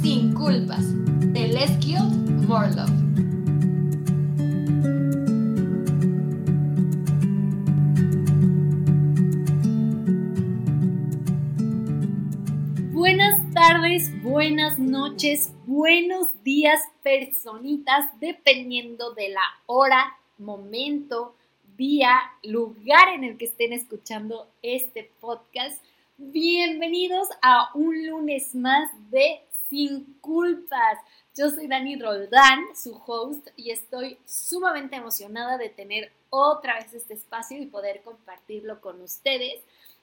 Sin Culpas, de Les. Buenas tardes, buenas noches, buenos días, personitas, dependiendo de la hora, momento, día, lugar en el que estén escuchando este podcast. Bienvenidos a un lunes más de Sin Culpas. Yo soy Dani Roldán, su host, y estoy sumamente emocionada de tener otra vez este espacio y poder compartirlo con ustedes.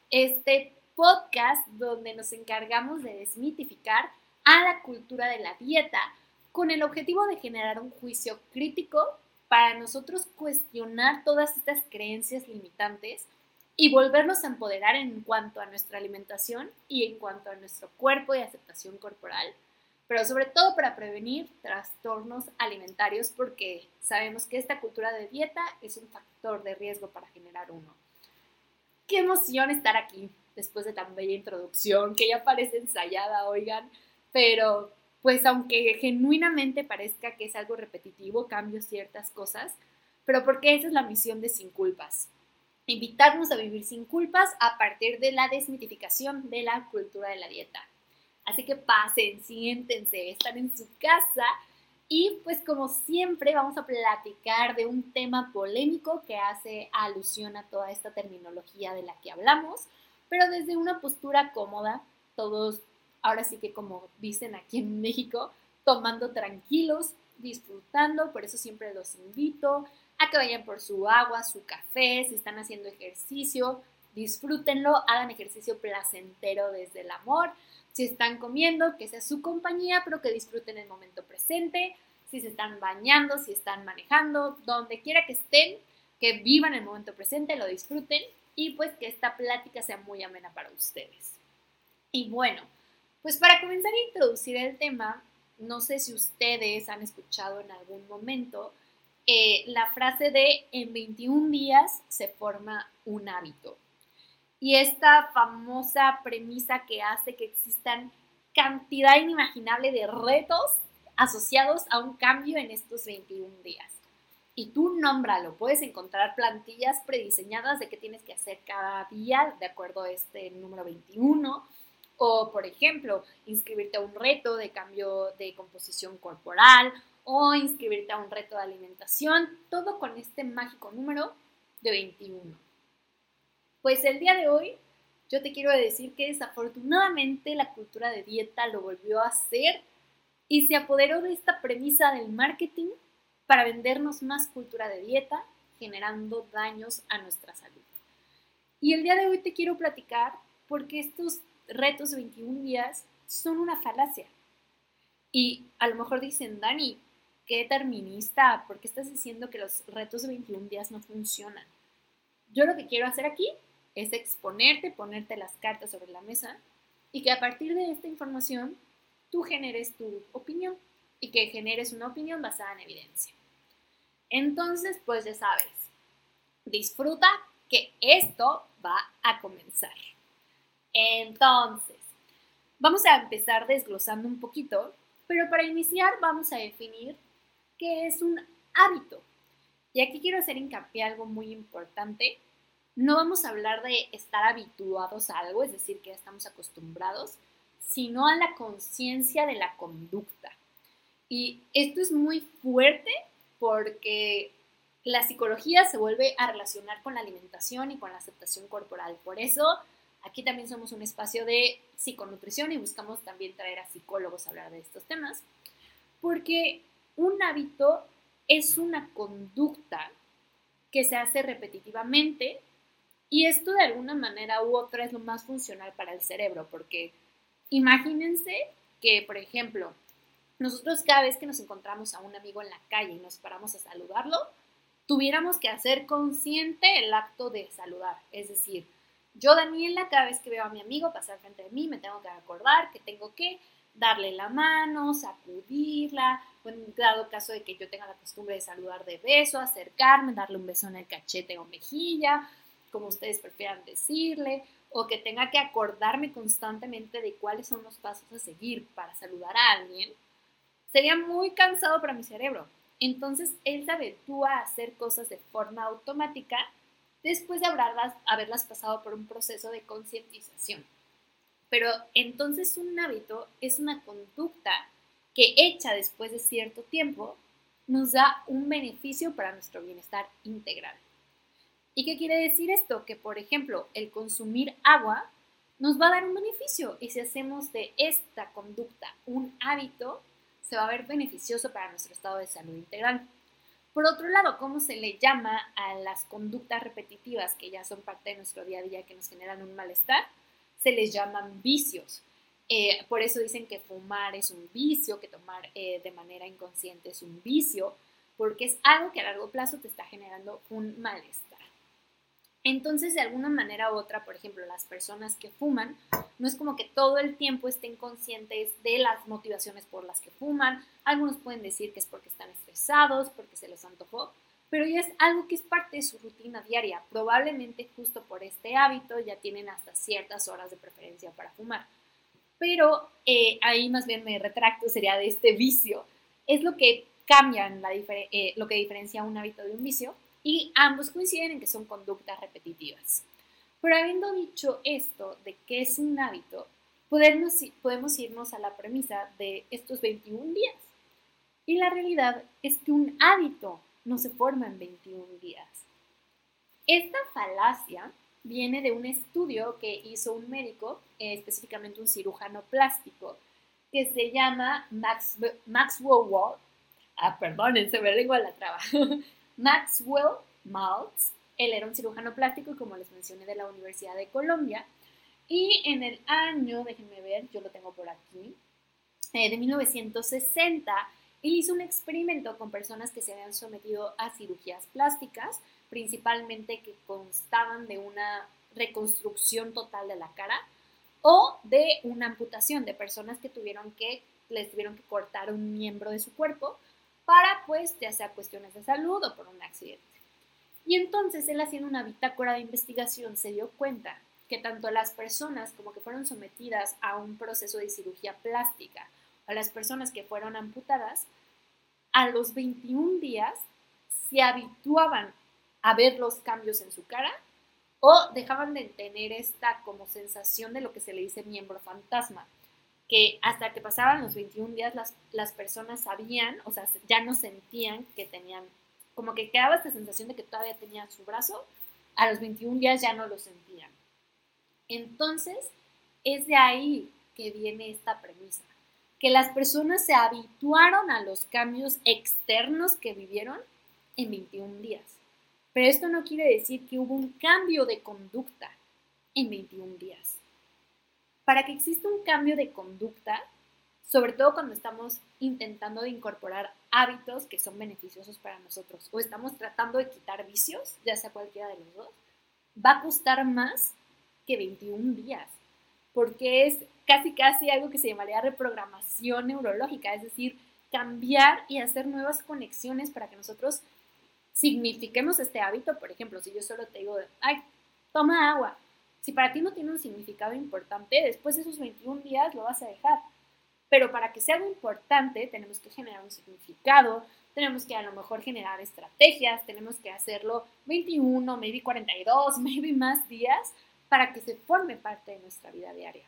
Este podcast donde nos encargamos de desmitificar a la cultura de la dieta con el objetivo de generar un juicio crítico para nosotros cuestionar todas estas creencias limitantes y volvernos a empoderar en cuanto a nuestra alimentación y en cuanto a nuestro cuerpo y aceptación corporal, pero sobre todo para prevenir trastornos alimentarios porque sabemos que esta cultura de dieta es un factor de riesgo para generar uno. Qué emoción estar aquí después de tan bella introducción que ya parece ensayada, oigan, pero pues aunque genuinamente parezca que es algo repetitivo, cambio ciertas cosas, pero porque esa es la misión de Sin Culpas. Invitarnos a vivir sin culpas a partir de la desmitificación de la cultura de la dieta. Así que pasen, siéntense, están en su casa y pues como siempre vamos a platicar de un tema polémico que hace alusión a toda esta terminología de la que hablamos, pero desde una postura cómoda, todos ahora sí que como dicen aquí en México, tomando tranquilos, disfrutando, por eso siempre los invito a que vayan por su agua, su café, si están haciendo ejercicio, disfrútenlo, hagan ejercicio placentero desde el amor, si están comiendo, que sea su compañía, pero que disfruten el momento presente, si se están bañando, si están manejando, donde quiera que estén, que vivan el momento presente, lo disfruten y pues que esta plática sea muy amena para ustedes. Y bueno, pues para comenzar a introducir el tema, no sé si ustedes han escuchado en algún momento eh, la frase de en 21 días se forma un hábito. Y esta famosa premisa que hace que existan cantidad inimaginable de retos asociados a un cambio en estos 21 días. Y tú nómbralo, puedes encontrar plantillas prediseñadas de qué tienes que hacer cada día de acuerdo a este número 21 o, por ejemplo, inscribirte a un reto de cambio de composición corporal o inscribirte a un reto de alimentación, todo con este mágico número de 21. Pues el día de hoy yo te quiero decir que desafortunadamente la cultura de dieta lo volvió a hacer y se apoderó de esta premisa del marketing para vendernos más cultura de dieta, generando daños a nuestra salud. Y el día de hoy te quiero platicar porque estos retos de 21 días son una falacia. Y a lo mejor dicen, Dani, qué terminista, ¿por qué estás diciendo que los retos de 21 días no funcionan? Yo lo que quiero hacer aquí es exponerte, ponerte las cartas sobre la mesa y que a partir de esta información tú generes tu opinión y que generes una opinión basada en evidencia. Entonces, pues ya sabes, disfruta que esto va a comenzar. Entonces, vamos a empezar desglosando un poquito, pero para iniciar vamos a definir qué es un hábito. Y aquí quiero hacer hincapié algo muy importante. No vamos a hablar de estar habituados a algo, es decir, que estamos acostumbrados, sino a la conciencia de la conducta. Y esto es muy fuerte porque la psicología se vuelve a relacionar con la alimentación y con la aceptación corporal. Por eso Aquí también somos un espacio de psiconutrición y buscamos también traer a psicólogos a hablar de estos temas, porque un hábito es una conducta que se hace repetitivamente y esto de alguna manera u otra es lo más funcional para el cerebro, porque imagínense que, por ejemplo, nosotros cada vez que nos encontramos a un amigo en la calle y nos paramos a saludarlo, tuviéramos que hacer consciente el acto de saludar, es decir, yo, Daniela, cada vez que veo a mi amigo pasar frente de mí, me tengo que acordar que tengo que darle la mano, sacudirla, o en dado caso de que yo tenga la costumbre de saludar de beso, acercarme, darle un beso en el cachete o mejilla, como ustedes prefieran decirle, o que tenga que acordarme constantemente de cuáles son los pasos a seguir para saludar a alguien, sería muy cansado para mi cerebro. Entonces él se habitúa a hacer cosas de forma automática después de haberlas, haberlas pasado por un proceso de concientización. Pero entonces un hábito es una conducta que hecha después de cierto tiempo nos da un beneficio para nuestro bienestar integral. ¿Y qué quiere decir esto? Que, por ejemplo, el consumir agua nos va a dar un beneficio y si hacemos de esta conducta un hábito, se va a ver beneficioso para nuestro estado de salud integral. Por otro lado, ¿cómo se le llama a las conductas repetitivas que ya son parte de nuestro día a día que nos generan un malestar? Se les llaman vicios. Eh, por eso dicen que fumar es un vicio, que tomar eh, de manera inconsciente es un vicio, porque es algo que a largo plazo te está generando un malestar. Entonces, de alguna manera u otra, por ejemplo, las personas que fuman, no es como que todo el tiempo estén conscientes de las motivaciones por las que fuman. Algunos pueden decir que es porque están estresados, porque se les antojó, pero ya es algo que es parte de su rutina diaria. Probablemente justo por este hábito ya tienen hasta ciertas horas de preferencia para fumar. Pero eh, ahí más bien me retracto, sería de este vicio. Es lo que cambian, la eh, lo que diferencia un hábito de un vicio y ambos coinciden en que son conductas repetitivas. Pero habiendo dicho esto de que es un hábito, podemos, podemos irnos a la premisa de estos 21 días. Y la realidad es que un hábito no se forma en 21 días. Esta falacia viene de un estudio que hizo un médico, eh, específicamente un cirujano plástico, que se llama Max, Maxwell Wall. Ah, perdón, se me lengua la traba. Maxwell Maltz. Él era un cirujano plástico, como les mencioné, de la Universidad de Colombia. Y en el año, déjenme ver, yo lo tengo por aquí, eh, de 1960, él hizo un experimento con personas que se habían sometido a cirugías plásticas, principalmente que constaban de una reconstrucción total de la cara o de una amputación de personas que tuvieron que les tuvieron que cortar un miembro de su cuerpo para, pues, ya sea cuestiones de salud o por un accidente. Y entonces él haciendo una bitácora de investigación se dio cuenta que tanto las personas como que fueron sometidas a un proceso de cirugía plástica o las personas que fueron amputadas, a los 21 días se habituaban a ver los cambios en su cara o dejaban de tener esta como sensación de lo que se le dice miembro fantasma, que hasta que pasaban los 21 días las, las personas sabían, o sea, ya no sentían que tenían, como que quedaba esta sensación de que todavía tenía su brazo, a los 21 días ya no lo sentían. Entonces, es de ahí que viene esta premisa, que las personas se habituaron a los cambios externos que vivieron en 21 días. Pero esto no quiere decir que hubo un cambio de conducta en 21 días para que exista un cambio de conducta, sobre todo cuando estamos intentando incorporar hábitos que son beneficiosos para nosotros o estamos tratando de quitar vicios, ya sea cualquiera de los dos, va a costar más que 21 días, porque es casi casi algo que se llamaría reprogramación neurológica, es decir, cambiar y hacer nuevas conexiones para que nosotros signifiquemos este hábito. Por ejemplo, si yo solo te digo, ay, toma agua, si para ti no tiene un significado importante, después de esos 21 días lo vas a dejar. Pero para que sea algo importante, tenemos que generar un significado, tenemos que a lo mejor generar estrategias, tenemos que hacerlo 21, maybe 42, maybe más días para que se forme parte de nuestra vida diaria.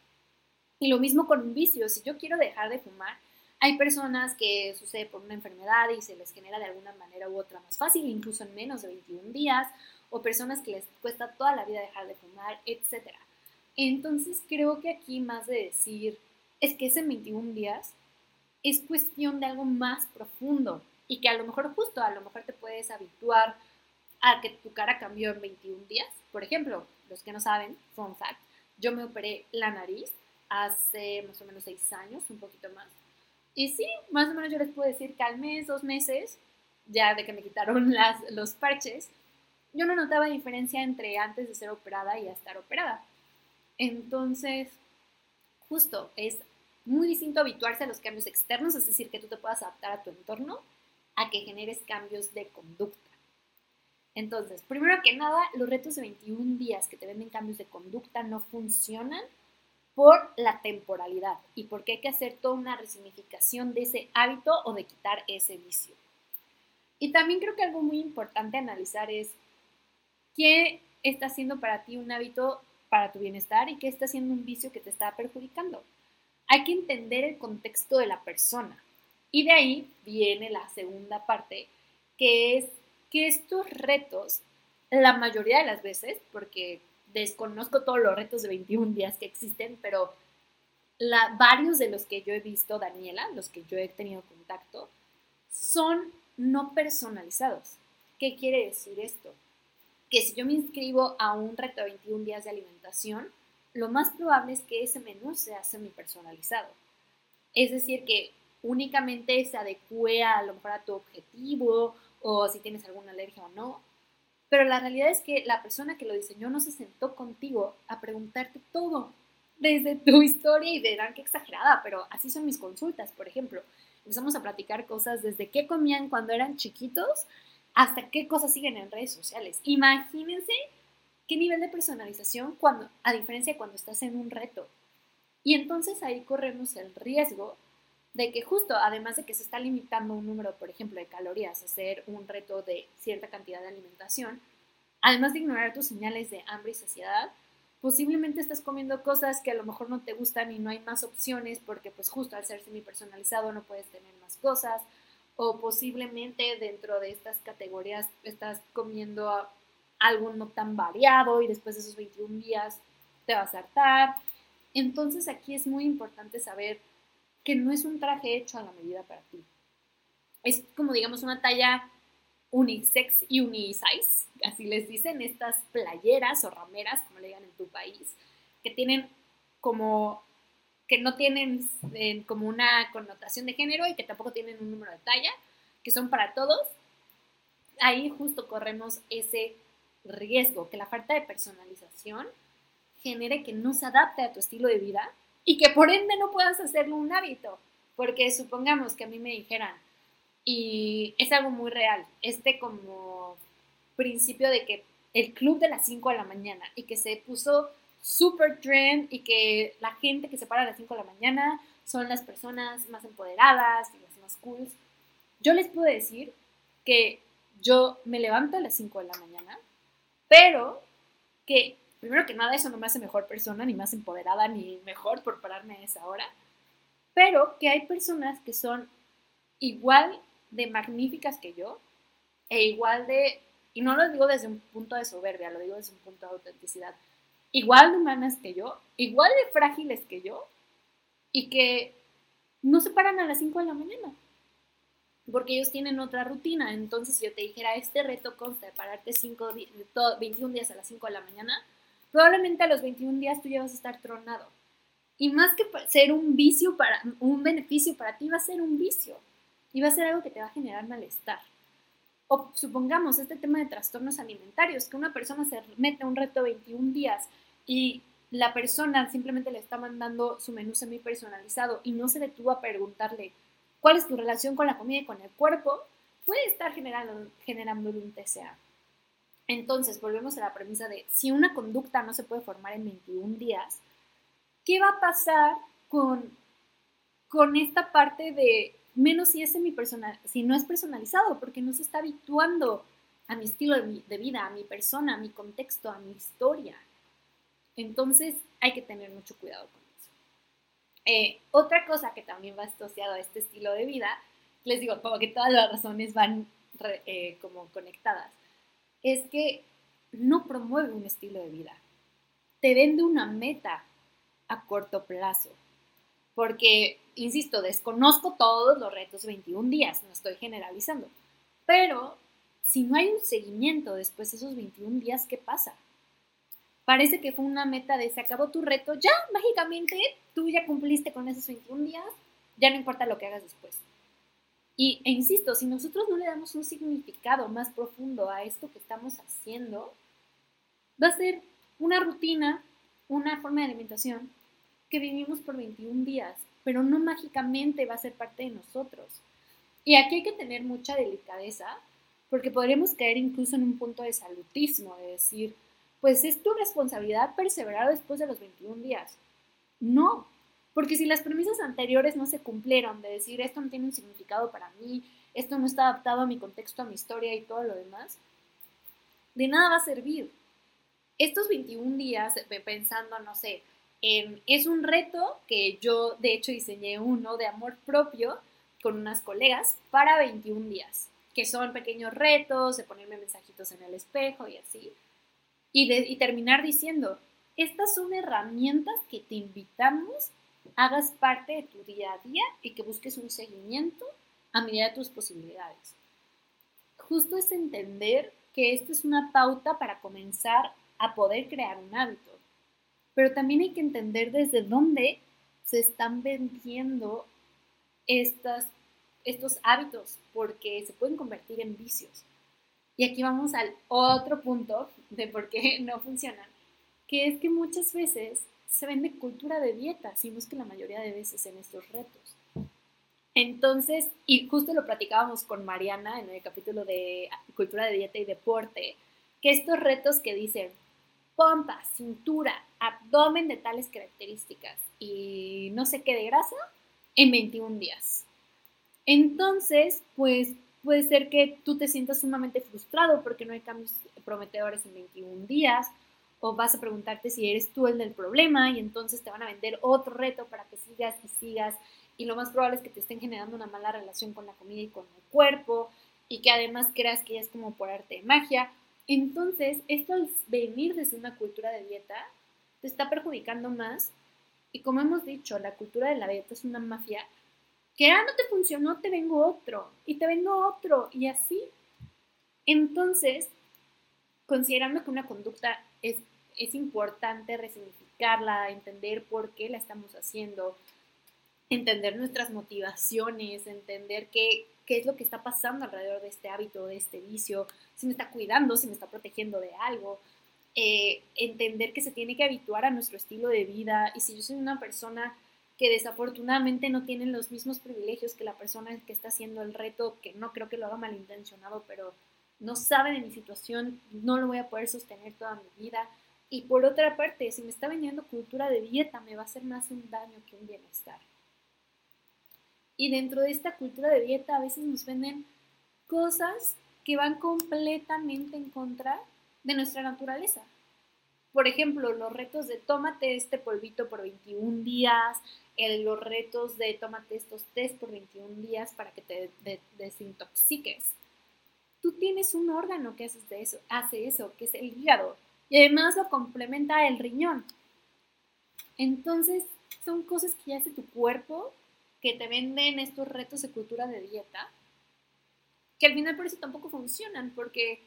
Y lo mismo con un vicio, si yo quiero dejar de fumar, hay personas que sucede por una enfermedad y se les genera de alguna manera u otra más fácil, incluso en menos de 21 días, o personas que les cuesta toda la vida dejar de fumar, etc. Entonces creo que aquí más de decir es que ese 21 días es cuestión de algo más profundo y que a lo mejor justo, a lo mejor te puedes habituar a que tu cara cambió en 21 días. Por ejemplo, los que no saben, fun fact, yo me operé la nariz hace más o menos 6 años, un poquito más. Y sí, más o menos yo les puedo decir que al mes, dos meses, ya de que me quitaron las, los parches, yo no notaba diferencia entre antes de ser operada y estar operada. Entonces, justo, es muy distinto habituarse a los cambios externos, es decir, que tú te puedas adaptar a tu entorno, a que generes cambios de conducta. Entonces, primero que nada, los retos de 21 días que te venden cambios de conducta no funcionan por la temporalidad y porque hay que hacer toda una resignificación de ese hábito o de quitar ese vicio. Y también creo que algo muy importante analizar es qué está haciendo para ti un hábito para tu bienestar y qué está haciendo un vicio que te está perjudicando. Hay que entender el contexto de la persona. Y de ahí viene la segunda parte, que es que estos retos, la mayoría de las veces, porque desconozco todos los retos de 21 días que existen, pero la, varios de los que yo he visto, Daniela, los que yo he tenido contacto, son no personalizados. ¿Qué quiere decir esto? Que si yo me inscribo a un reto de 21 días de alimentación, lo más probable es que ese menú sea semi-personalizado. Es decir, que únicamente se adecue a lo mejor a tu objetivo o si tienes alguna alergia o no. Pero la realidad es que la persona que lo diseñó no se sentó contigo a preguntarte todo, desde tu historia y verán qué exagerada, pero así son mis consultas, por ejemplo. Empezamos a platicar cosas desde qué comían cuando eran chiquitos hasta qué cosas siguen en redes sociales. Imagínense qué nivel de personalización cuando, a diferencia de cuando estás en un reto. Y entonces ahí corremos el riesgo de que justo, además de que se está limitando un número, por ejemplo, de calorías, hacer un reto de cierta cantidad de alimentación, además de ignorar tus señales de hambre y saciedad, posiblemente estás comiendo cosas que a lo mejor no te gustan y no hay más opciones porque pues justo al ser semi personalizado no puedes tener más cosas o posiblemente dentro de estas categorías estás comiendo algo no tan variado y después de esos 21 días te vas a hartar. Entonces aquí es muy importante saber que no es un traje hecho a la medida para ti. Es como digamos una talla unisex y unisize, así les dicen estas playeras o rameras, como le digan en tu país, que tienen como que no tienen eh, como una connotación de género y que tampoco tienen un número de talla, que son para todos. Ahí justo corremos ese riesgo, que la falta de personalización genere que no se adapte a tu estilo de vida y que por ende no puedas hacerlo un hábito. Porque supongamos que a mí me dijeran, y es algo muy real, este como principio de que el club de las 5 de la mañana y que se puso super trend y que la gente que se para a las 5 de la mañana son las personas más empoderadas y las más cool. Yo les puedo decir que yo me levanto a las 5 de la mañana, pero que primero que nada eso no me hace mejor persona, ni más empoderada, ni mejor por pararme a esa hora, pero que hay personas que son igual de magníficas que yo e igual de, y no lo digo desde un punto de soberbia, lo digo desde un punto de autenticidad, igual de humanas que yo, igual de frágiles que yo y que no se paran a las 5 de la mañana porque ellos tienen otra rutina. Entonces, si yo te dijera, este reto consta de pararte 5, 21 días a las 5 de la mañana, probablemente a los 21 días tú ya vas a estar tronado. Y más que ser un vicio para, un beneficio para ti, va a ser un vicio. Y va a ser algo que te va a generar malestar. O supongamos este tema de trastornos alimentarios, que una persona se mete a un reto 21 días y la persona simplemente le está mandando su menú semi personalizado y no se detuvo a preguntarle, cuál es tu relación con la comida y con el cuerpo, puede estar generando, un TCA. Entonces, volvemos a la premisa de si una conducta no se puede formar en 21 días, ¿qué va a pasar con, con esta parte de menos si es si no es personalizado, porque no se está habituando a mi estilo de, vida, a mi persona, a mi contexto, a mi historia? Entonces, hay que tener mucho cuidado con eh, otra cosa que también va asociado a este estilo de vida, les digo, como que todas las razones van eh, como conectadas, es que no promueve un estilo de vida. Te vende una meta a corto plazo. Porque, insisto, desconozco todos los retos 21 días, no estoy generalizando. Pero si no hay un seguimiento después de esos 21 días, ¿qué pasa? Parece que fue una meta de se acabó tu reto, ya mágicamente tú ya cumpliste con esos 21 días, ya no importa lo que hagas después. Y, e insisto, si nosotros no le damos un significado más profundo a esto que estamos haciendo, va a ser una rutina, una forma de alimentación que vivimos por 21 días, pero no mágicamente va a ser parte de nosotros. Y aquí hay que tener mucha delicadeza porque podríamos caer incluso en un punto de salutismo, de decir, pues es tu responsabilidad perseverar después de los 21 días. No, porque si las premisas anteriores no se cumplieron, de decir esto no tiene un significado para mí, esto no está adaptado a mi contexto, a mi historia y todo lo demás, de nada va a servir. Estos 21 días, pensando, no sé, en, es un reto que yo de hecho diseñé uno de amor propio con unas colegas para 21 días que son pequeños retos, de ponerme mensajitos en el espejo y así. Y, y terminar diciendo, estas son herramientas que te invitamos hagas parte de tu día a día y que busques un seguimiento a medida de tus posibilidades. Justo es entender que esto es una pauta para comenzar a poder crear un hábito. Pero también hay que entender desde dónde se están vendiendo estas estos hábitos porque se pueden convertir en vicios. Y aquí vamos al otro punto de por qué no funcionan, que es que muchas veces se vende cultura de dieta, si no es que la mayoría de veces en estos retos. Entonces, y justo lo platicábamos con Mariana en el capítulo de cultura de dieta y deporte, que estos retos que dicen pompa, cintura, abdomen de tales características y no sé qué de grasa en 21 días. Entonces, pues puede ser que tú te sientas sumamente frustrado porque no hay cambios prometedores en 21 días, o vas a preguntarte si eres tú el del problema y entonces te van a vender otro reto para que sigas y sigas y lo más probable es que te estén generando una mala relación con la comida y con el cuerpo y que además creas que ya es como por arte de magia. Entonces, esto al venir desde una cultura de dieta te está perjudicando más y como hemos dicho, la cultura de la dieta es una mafia que ah, no te funcionó, te vengo otro, y te vengo otro, y así. Entonces, considerando que una conducta es, es importante resignificarla, entender por qué la estamos haciendo, entender nuestras motivaciones, entender qué, qué es lo que está pasando alrededor de este hábito, de este vicio, si me está cuidando, si me está protegiendo de algo, eh, entender que se tiene que habituar a nuestro estilo de vida y si yo soy una persona que desafortunadamente no tienen los mismos privilegios que la persona que está haciendo el reto, que no creo que lo haga malintencionado, pero no sabe de mi situación, no lo voy a poder sostener toda mi vida. Y por otra parte, si me está vendiendo cultura de dieta, me va a hacer más un daño que un bienestar. Y dentro de esta cultura de dieta a veces nos venden cosas que van completamente en contra de nuestra naturaleza. Por ejemplo, los retos de tómate este polvito por 21 días, los retos de tómate estos test por 21 días para que te desintoxiques. Tú tienes un órgano que hace eso, hace eso, que es el hígado, y además lo complementa el riñón. Entonces, son cosas que hace tu cuerpo que te venden estos retos de cultura de dieta, que al final por eso tampoco funcionan, porque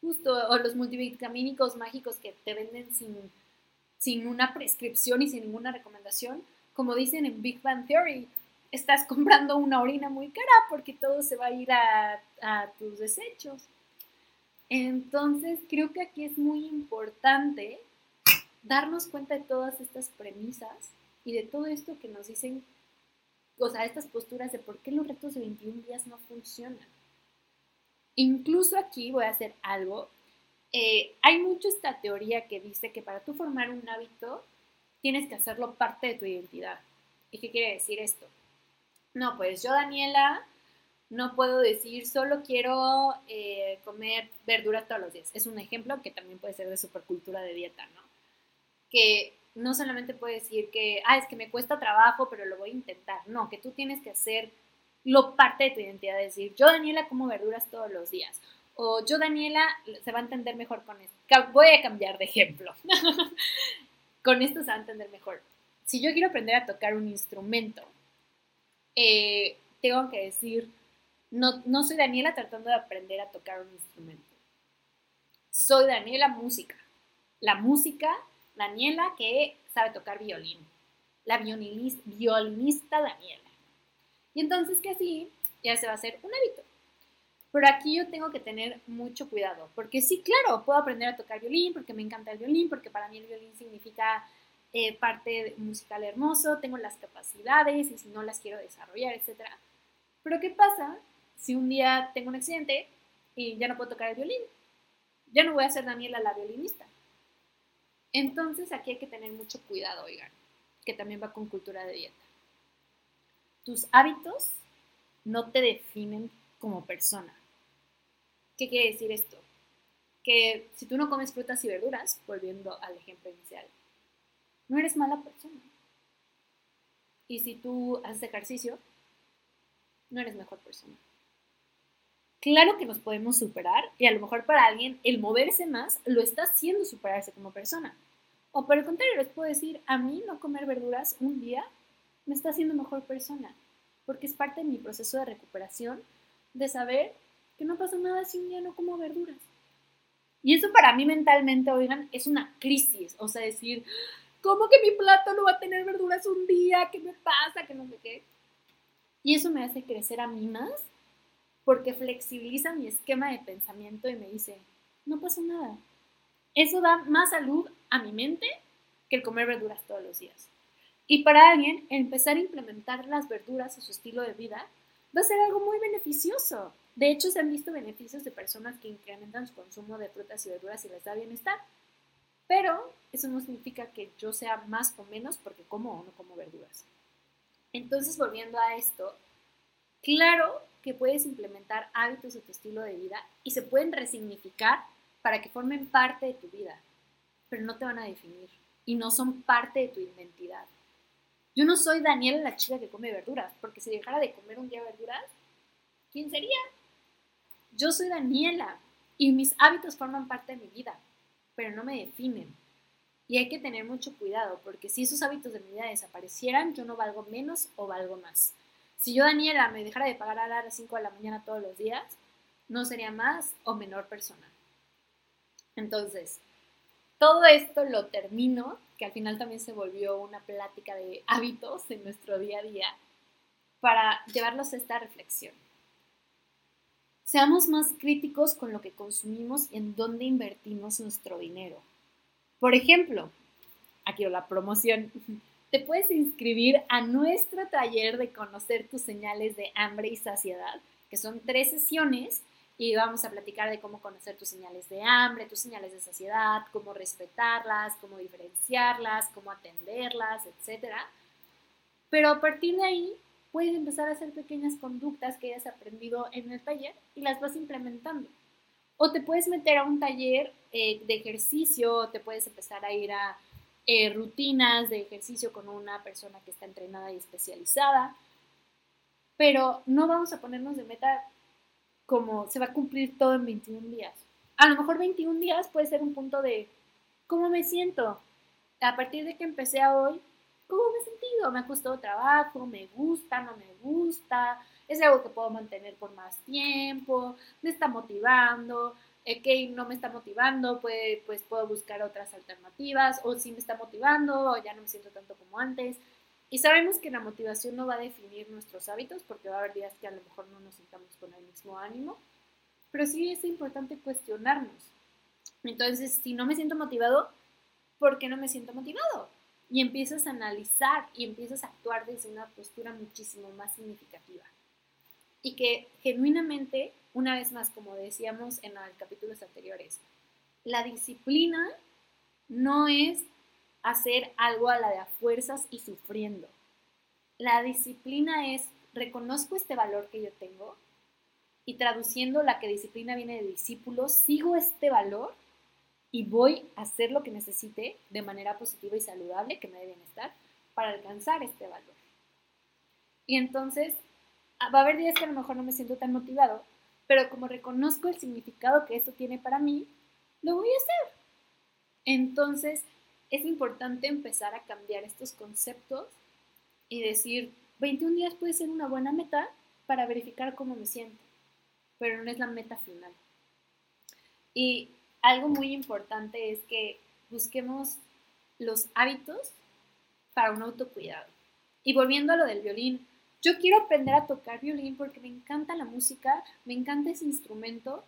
justo, o los multivitamínicos mágicos que te venden sin, sin una prescripción y sin ninguna recomendación, como dicen en Big Bang Theory, estás comprando una orina muy cara porque todo se va a ir a, tus desechos. Entonces, creo que aquí es muy importante darnos cuenta de todas estas premisas y de todo esto que nos dicen, o sea, estas posturas de por qué los retos de 21 días no funcionan. Incluso aquí voy a hacer algo. Eh, hay mucho esta teoría que dice que para tú formar un hábito tienes que hacerlo parte de tu identidad. ¿Y qué quiere decir esto? No, pues yo, Daniela, no puedo decir solo quiero eh, comer verduras todos los días. Es un ejemplo que también puede ser de supercultura de dieta, ¿no? Que no solamente puede decir que, ah, es que me cuesta trabajo, pero lo voy a intentar. No, que tú tienes que hacer lo parte de tu identidad, decir, yo, Daniela, como verduras todos los días. O yo, Daniela, se va a entender mejor con esto. Voy a cambiar de ejemplo. con esto se va a entender mejor. Si yo quiero aprender a tocar un instrumento, eh, tengo que decir, no, no soy Daniela tratando de aprender a tocar un instrumento. Soy Daniela música. La música, Daniela que sabe tocar violín. La violinista, violinista Daniela. Y entonces que así ya se va a hacer un hábito. Pero aquí yo tengo que tener mucho cuidado, porque sí, claro, puedo aprender a tocar violín, porque me encanta el violín, porque para mí el violín significa eh, parte musical hermoso, tengo las capacidades y si no las quiero desarrollar, etc. Pero ¿qué pasa si un día tengo un accidente y ya no puedo tocar el violín. Ya no voy a ser Daniela la violinista. Entonces aquí hay que tener mucho cuidado, oigan, que también va con cultura de dieta. Tus hábitos no te definen como persona. ¿Qué quiere decir esto? Que si tú no comes frutas y verduras, volviendo al ejemplo inicial, no eres mala persona. Y si tú haces ejercicio, no eres mejor persona. Claro que nos podemos superar y a lo mejor para alguien el moverse más lo está haciendo superarse como persona. O por el contrario, les puedo decir, a mí no comer verduras un día me está haciendo mejor persona, porque es parte de mi proceso de recuperación de saber que no pasa nada si un día no como verduras. Y eso para mí mentalmente, oigan, es una crisis. O sea, decir, ¿cómo que mi plato no va a tener verduras un día? ¿Qué me pasa? Que no sé qué. Y eso me hace crecer a mí más porque flexibiliza mi esquema de pensamiento y me dice, no pasa nada. Eso da más salud a mi mente que el comer verduras todos los días. Y para alguien, empezar a implementar las verduras a su estilo de vida va a ser algo muy beneficioso. De hecho, se han visto beneficios de personas que incrementan su consumo de frutas y verduras y les da bienestar. Pero eso no significa que yo sea más o menos porque como o no como verduras. Entonces, volviendo a esto, claro que puedes implementar hábitos de tu estilo de vida y se pueden resignificar para que formen parte de tu vida, pero no te van a definir y no son parte de tu identidad. Yo no soy Daniela la chica que come verduras, porque si dejara de comer un día verduras, ¿quién sería? Yo soy Daniela y mis hábitos forman parte de mi vida, pero no me definen. Y hay que tener mucho cuidado, porque si esos hábitos de mi vida desaparecieran, yo no valgo menos o valgo más. Si yo, Daniela, me dejara de pagar a las 5 de la mañana todos los días, no sería más o menor persona. Entonces, todo esto lo termino, que al final también se volvió una plática de hábitos en nuestro día a día, para llevarlos a esta reflexión. Seamos más críticos con lo que consumimos y en dónde invertimos nuestro dinero. Por ejemplo, aquí la promoción, te puedes inscribir a nuestro taller de conocer tus señales de hambre y saciedad, que son tres sesiones y vamos a platicar de cómo conocer tus señales de hambre, tus señales de saciedad, cómo respetarlas, cómo diferenciarlas, cómo atenderlas, etc. Pero a partir de ahí puedes empezar a hacer pequeñas conductas que hayas aprendido en el taller y las vas implementando. O te puedes meter a un taller eh, de ejercicio, te puedes empezar a ir a eh, rutinas de ejercicio con una persona que está entrenada y especializada. Pero no vamos a ponernos de meta como se va a cumplir todo en 21 días. A lo mejor 21 días puede ser un punto de cómo me siento. A partir de que empecé a hoy, ¿cómo me he sentido? ¿Me ha costado trabajo? ¿Me gusta? ¿No me gusta? ¿Es algo que puedo mantener por más tiempo? ¿Me está motivando? Que no me está motivando, pues, pues puedo buscar otras alternativas, o si me está motivando, o ya no me siento tanto como antes. Y sabemos que la motivación no va a definir nuestros hábitos, porque va a haber días que a lo mejor no nos sintamos con el mismo ánimo, pero sí es importante cuestionarnos. Entonces, si no me siento motivado, ¿por qué no me siento motivado? Y empiezas a analizar y empiezas a actuar desde una postura muchísimo más significativa. Y que genuinamente una vez más, como decíamos en los capítulos anteriores, la disciplina no es hacer algo a la de a fuerzas y sufriendo. La disciplina es reconozco este valor que yo tengo y traduciendo la que disciplina viene de discípulos, sigo este valor y voy a hacer lo que necesite de manera positiva y saludable, que me dé bienestar, para alcanzar este valor. Y entonces va a haber días que a lo mejor no me siento tan motivado, pero como reconozco el significado que esto tiene para mí, lo voy a hacer. Entonces, es importante empezar a cambiar estos conceptos y decir, 21 días puede ser una buena meta para verificar cómo me siento, pero no es la meta final. Y algo muy importante es que busquemos los hábitos para un autocuidado. Y volviendo a lo del violín, yo quiero aprender a tocar violín porque me encanta la música, me encanta ese instrumento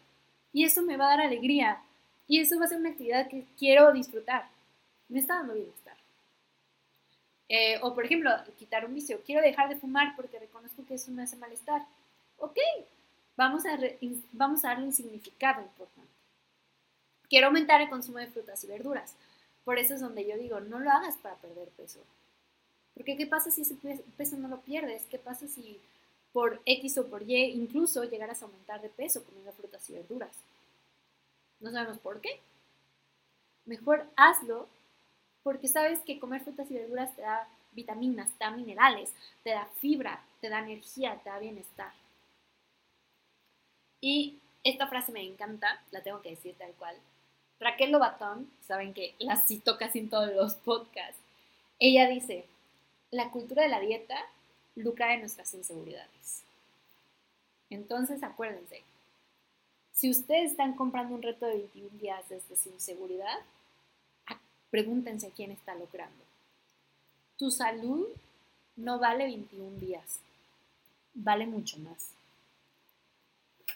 y eso me va a dar alegría y eso va a ser una actividad que quiero disfrutar. Me está dando bienestar. Eh, o por ejemplo, quitar un vicio. Quiero dejar de fumar porque reconozco que eso me hace malestar. Ok, vamos a, vamos a darle un significado importante. Quiero aumentar el consumo de frutas y verduras. Por eso es donde yo digo, no lo hagas para perder peso. Porque ¿qué pasa si ese peso no lo pierdes? ¿Qué pasa si por X o por Y incluso llegaras a aumentar de peso comiendo frutas y verduras? No sabemos por qué. Mejor hazlo porque sabes que comer frutas y verduras te da vitaminas, te da minerales, te da fibra, te da energía, te da bienestar. Y esta frase me encanta, la tengo que decir tal cual. Raquel Lobatón, saben que la cito casi en todos los podcasts, ella dice, la cultura de la dieta lucra de nuestras inseguridades. Entonces, acuérdense, si ustedes están comprando un reto de 21 días desde su inseguridad, pregúntense quién está lucrando. Tu salud no vale 21 días, vale mucho más.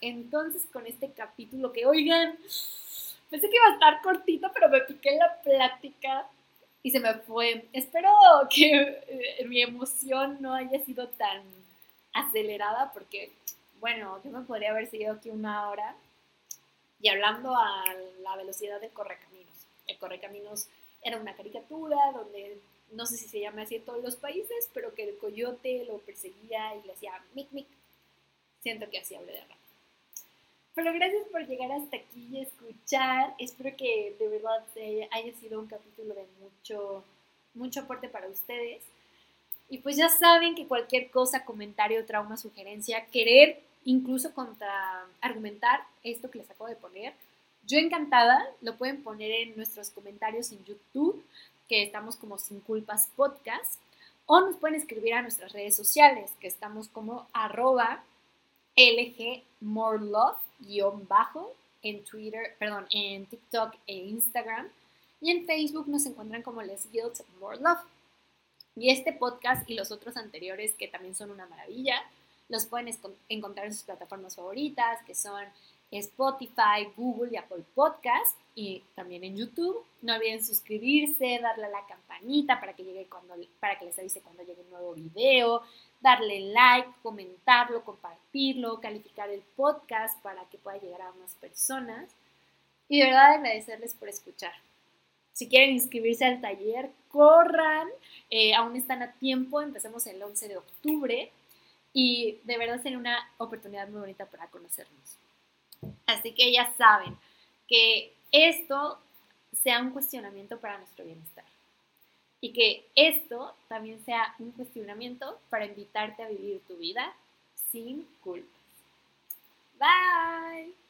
Entonces, con este capítulo que, oigan, pensé que iba a estar cortito, pero me piqué la plática y se me fue. Espero que eh, mi emoción no haya sido tan acelerada porque, bueno, yo me podría haber seguido aquí una hora y hablando a la velocidad del correcaminos. El correcaminos era una caricatura donde no sé si se llama así en todos los países, pero que el coyote lo perseguía y le hacía mic mic. Siento que así hablé de rato. Pero gracias por llegar hasta aquí y escuchar. Espero que de verdad haya sido un capítulo de mucho, mucho aporte para ustedes. Y pues ya saben que cualquier cosa, comentario, trauma, sugerencia, querer incluso contra argumentar esto que les acabo de poner, yo encantada, lo pueden poner en nuestros comentarios en YouTube, que estamos como Sin Culpas Podcast, o nos pueden escribir a nuestras redes sociales, que estamos como arroba lgmorelove bajo en Twitter, perdón, en TikTok e Instagram. Y en Facebook nos encuentran como Les Guilds More Love. Y este podcast y los otros anteriores, que también son una maravilla, los pueden encontrar en sus plataformas favoritas, que son Spotify, Google y Apple Podcast y también en YouTube. No olviden suscribirse, darle a la campanita para que llegue cuando para que les avise cuando llegue un nuevo video, darle like, comentarlo, compartirlo, calificar el podcast para que pueda llegar a más personas. Y de verdad agradecerles por escuchar. Si quieren inscribirse al taller, corran. Eh, aún están a tiempo. Empecemos el 11 de octubre. Y de verdad sería una oportunidad muy bonita para conocernos. Así que ya saben que esto sea un cuestionamiento para nuestro bienestar y que esto también sea un cuestionamiento para invitarte a vivir tu vida sin culpas. Bye.